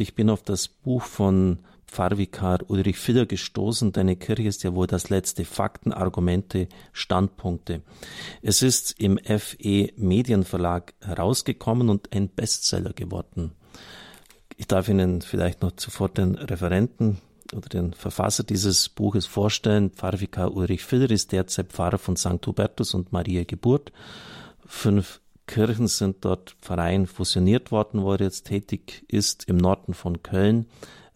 Ich bin auf das Buch von Pfarrvikar Ulrich Filler gestoßen. Deine Kirche ist ja wohl das letzte. Fakten, Argumente, Standpunkte. Es ist im FE Medienverlag herausgekommen und ein Bestseller geworden. Ich darf Ihnen vielleicht noch sofort den Referenten oder den Verfasser dieses Buches vorstellen. Pfarrvikar Ulrich Filler ist derzeit Pfarrer von St. Hubertus und Maria Geburt. Fünf Kirchen sind dort Verein fusioniert worden, wo er jetzt tätig ist, im Norden von Köln.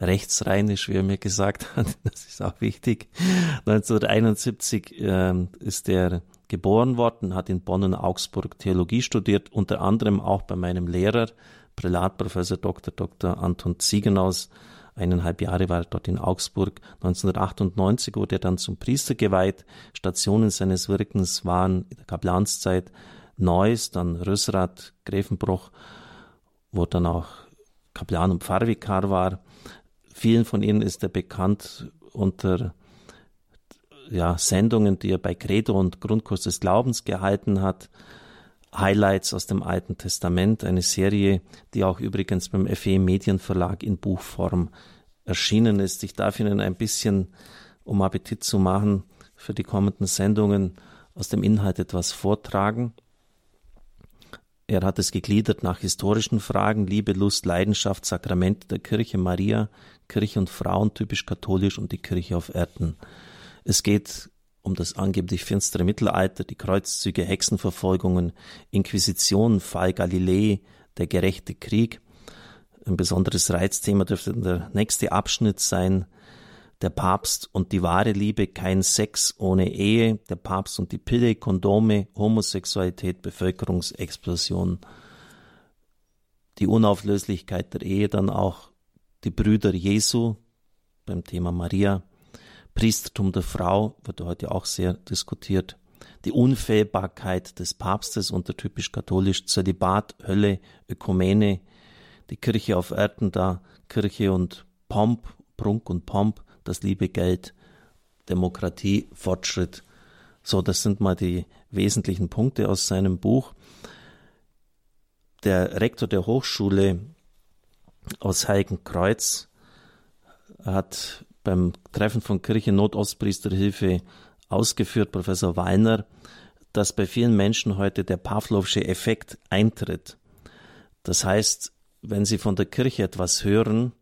Rechtsrheinisch, wie er mir gesagt hat, das ist auch wichtig. 1971 äh, ist er geboren worden, hat in Bonn und Augsburg Theologie studiert, unter anderem auch bei meinem Lehrer, Prälatprofessor Dr. Dr. Anton Ziegenaus. Eineinhalb Jahre war er dort in Augsburg. 1998 wurde er dann zum Priester geweiht. Stationen seines Wirkens waren in der Kaplanszeit Neuss, dann Rösrath, Gräfenbruch, wo dann auch Kaplan und Pfarrvikar war. Vielen von ihnen ist er bekannt unter ja, Sendungen, die er bei Credo und Grundkurs des Glaubens gehalten hat. Highlights aus dem Alten Testament, eine Serie, die auch übrigens beim FE Medienverlag in Buchform erschienen ist. Ich darf Ihnen ein bisschen, um Appetit zu machen, für die kommenden Sendungen aus dem Inhalt etwas vortragen. Er hat es gegliedert nach historischen Fragen, Liebe, Lust, Leidenschaft, Sakramente der Kirche, Maria, Kirche und Frauen, typisch katholisch und die Kirche auf Erden. Es geht um das angeblich finstere Mittelalter, die Kreuzzüge, Hexenverfolgungen, Inquisition, Fall Galilei, der gerechte Krieg. Ein besonderes Reizthema dürfte der nächste Abschnitt sein, der Papst und die wahre Liebe, kein Sex ohne Ehe, der Papst und die Pille, Kondome, Homosexualität, Bevölkerungsexplosion, die Unauflöslichkeit der Ehe, dann auch die Brüder Jesu beim Thema Maria, Priestertum der Frau wird heute auch sehr diskutiert, die Unfehlbarkeit des Papstes unter typisch katholisch, Zölibat, Hölle, Ökumene, die Kirche auf Erden da, Kirche und Pomp, Prunk und Pomp, das liebe Geld, Demokratie, Fortschritt. So, das sind mal die wesentlichen Punkte aus seinem Buch. Der Rektor der Hochschule aus Heiligenkreuz hat beim Treffen von Kirche Notostpriesterhilfe ausgeführt, Professor Weiner, dass bei vielen Menschen heute der Pavlovsche Effekt eintritt. Das heißt, wenn sie von der Kirche etwas hören,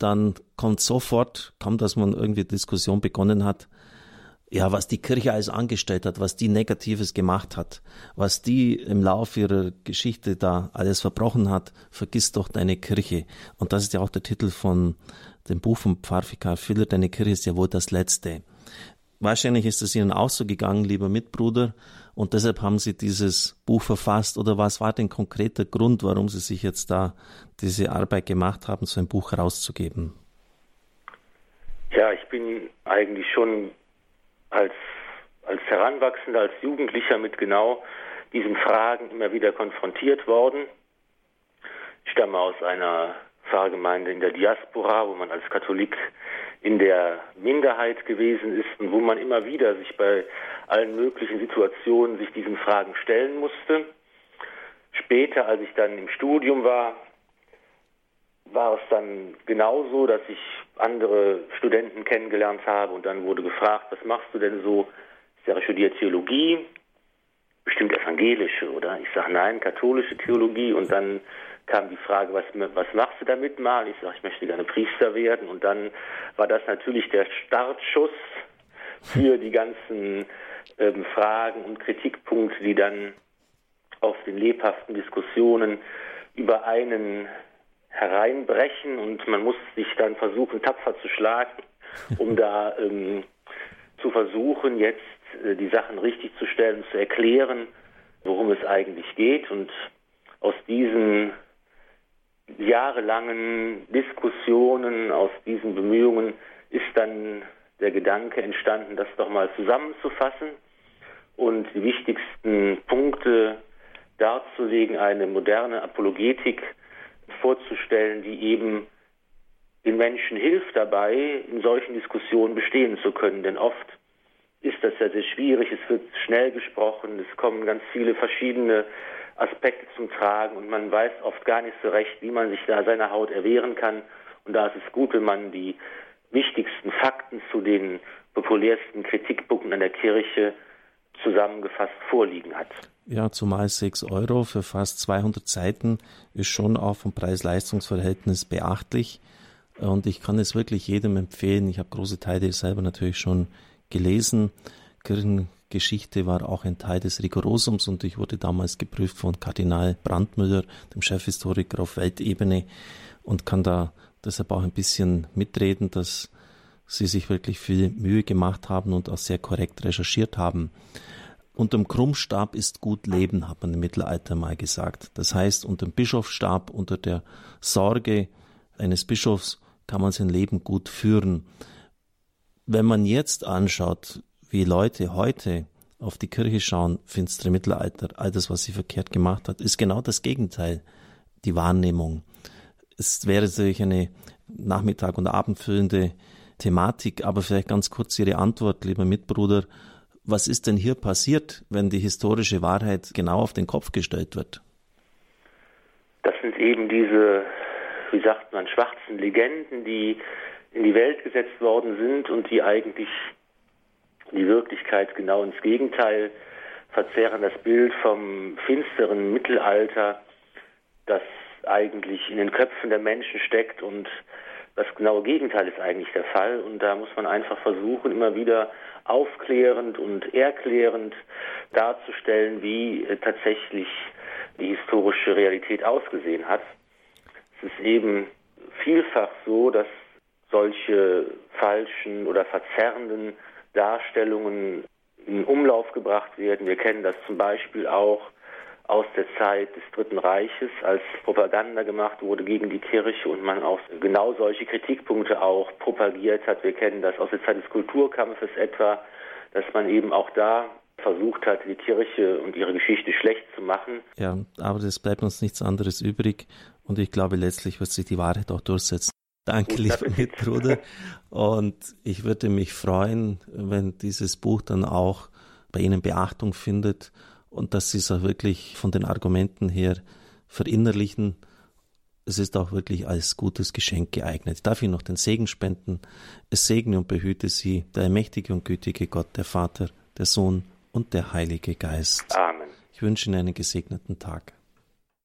dann kommt sofort, kaum dass man irgendwie Diskussion begonnen hat, ja, was die Kirche alles angestellt hat, was die Negatives gemacht hat, was die im Laufe ihrer Geschichte da alles verbrochen hat, vergiss doch deine Kirche. Und das ist ja auch der Titel von dem Buch von Pfarrvikar Filler, deine Kirche ist ja wohl das Letzte. Wahrscheinlich ist es Ihnen auch so gegangen, lieber Mitbruder, und deshalb haben Sie dieses Buch verfasst. Oder was war denn konkreter Grund, warum Sie sich jetzt da diese Arbeit gemacht haben, so ein Buch herauszugeben? Ja, ich bin eigentlich schon als, als Heranwachsender, als Jugendlicher mit genau diesen Fragen immer wieder konfrontiert worden. Ich stamme aus einer Pfarrgemeinde in der Diaspora, wo man als Katholik in der Minderheit gewesen ist und wo man immer wieder sich bei allen möglichen Situationen sich diesen Fragen stellen musste. Später, als ich dann im Studium war, war es dann genauso, dass ich andere Studenten kennengelernt habe und dann wurde gefragt, was machst du denn so? Ich sage, studiere Theologie, bestimmt evangelische, oder? Ich sage, nein, katholische Theologie und dann kam die Frage, was, was machst du damit mal? Ich sage, ich möchte gerne Priester werden. Und dann war das natürlich der Startschuss für die ganzen ähm, Fragen und Kritikpunkte, die dann auf den lebhaften Diskussionen über einen hereinbrechen. Und man muss sich dann versuchen, tapfer zu schlagen, um da ähm, zu versuchen, jetzt äh, die Sachen richtig zu stellen, zu erklären, worum es eigentlich geht. Und aus diesen jahrelangen Diskussionen, aus diesen Bemühungen ist dann der Gedanke entstanden, das doch mal zusammenzufassen und die wichtigsten Punkte darzulegen, eine moderne Apologetik vorzustellen, die eben den Menschen hilft dabei, in solchen Diskussionen bestehen zu können. Denn oft ist das ja sehr schwierig, es wird schnell gesprochen, es kommen ganz viele verschiedene Aspekte zum Tragen und man weiß oft gar nicht so recht, wie man sich da seiner Haut erwehren kann. Und da ist es gut, wenn man die wichtigsten Fakten zu den populärsten Kritikpunkten an der Kirche zusammengefasst vorliegen hat. Ja, zumal 6 Euro für fast 200 Seiten ist schon auch vom Preis-Leistungs-Verhältnis beachtlich. Und ich kann es wirklich jedem empfehlen. Ich habe große Teile selber natürlich schon gelesen. Kirchengeschichte war auch ein Teil des Rigorosums und ich wurde damals geprüft von Kardinal Brandmüller, dem Chefhistoriker auf Weltebene und kann da deshalb auch ein bisschen mitreden, dass sie sich wirklich viel Mühe gemacht haben und auch sehr korrekt recherchiert haben. Unterm Krummstab ist gut Leben, hat man im Mittelalter mal gesagt. Das heißt, unter dem Bischofsstab, unter der Sorge eines Bischofs kann man sein Leben gut führen. Wenn man jetzt anschaut, wie Leute heute auf die Kirche schauen, finstere Mittelalter, all das, was sie verkehrt gemacht hat, ist genau das Gegenteil, die Wahrnehmung. Es wäre natürlich eine Nachmittag- und Abendfüllende Thematik, aber vielleicht ganz kurz Ihre Antwort, lieber Mitbruder. Was ist denn hier passiert, wenn die historische Wahrheit genau auf den Kopf gestellt wird? Das sind eben diese, wie sagt man, schwarzen Legenden, die in die Welt gesetzt worden sind und die eigentlich die Wirklichkeit genau ins Gegenteil verzerren. Das Bild vom finsteren Mittelalter, das eigentlich in den Köpfen der Menschen steckt und das genaue Gegenteil ist eigentlich der Fall. Und da muss man einfach versuchen, immer wieder aufklärend und erklärend darzustellen, wie äh, tatsächlich die historische Realität ausgesehen hat. Es ist eben vielfach so, dass solche falschen oder verzerrenden Darstellungen in Umlauf gebracht werden. Wir kennen das zum Beispiel auch aus der Zeit des Dritten Reiches, als Propaganda gemacht wurde gegen die Kirche und man auch genau solche Kritikpunkte auch propagiert hat. Wir kennen das aus der Zeit des Kulturkampfes etwa, dass man eben auch da versucht hat, die Kirche und ihre Geschichte schlecht zu machen. Ja, aber es bleibt uns nichts anderes übrig und ich glaube, letztlich wird sich die Wahrheit auch durchsetzen. Danke, lieber Mitbruder. Und ich würde mich freuen, wenn dieses Buch dann auch bei Ihnen Beachtung findet und dass Sie es auch wirklich von den Argumenten her verinnerlichen. Es ist auch wirklich als gutes Geschenk geeignet. Darf ich noch den Segen spenden? Es segne und behüte Sie, der mächtige und gütige Gott, der Vater, der Sohn und der Heilige Geist. Amen. Ich wünsche Ihnen einen gesegneten Tag.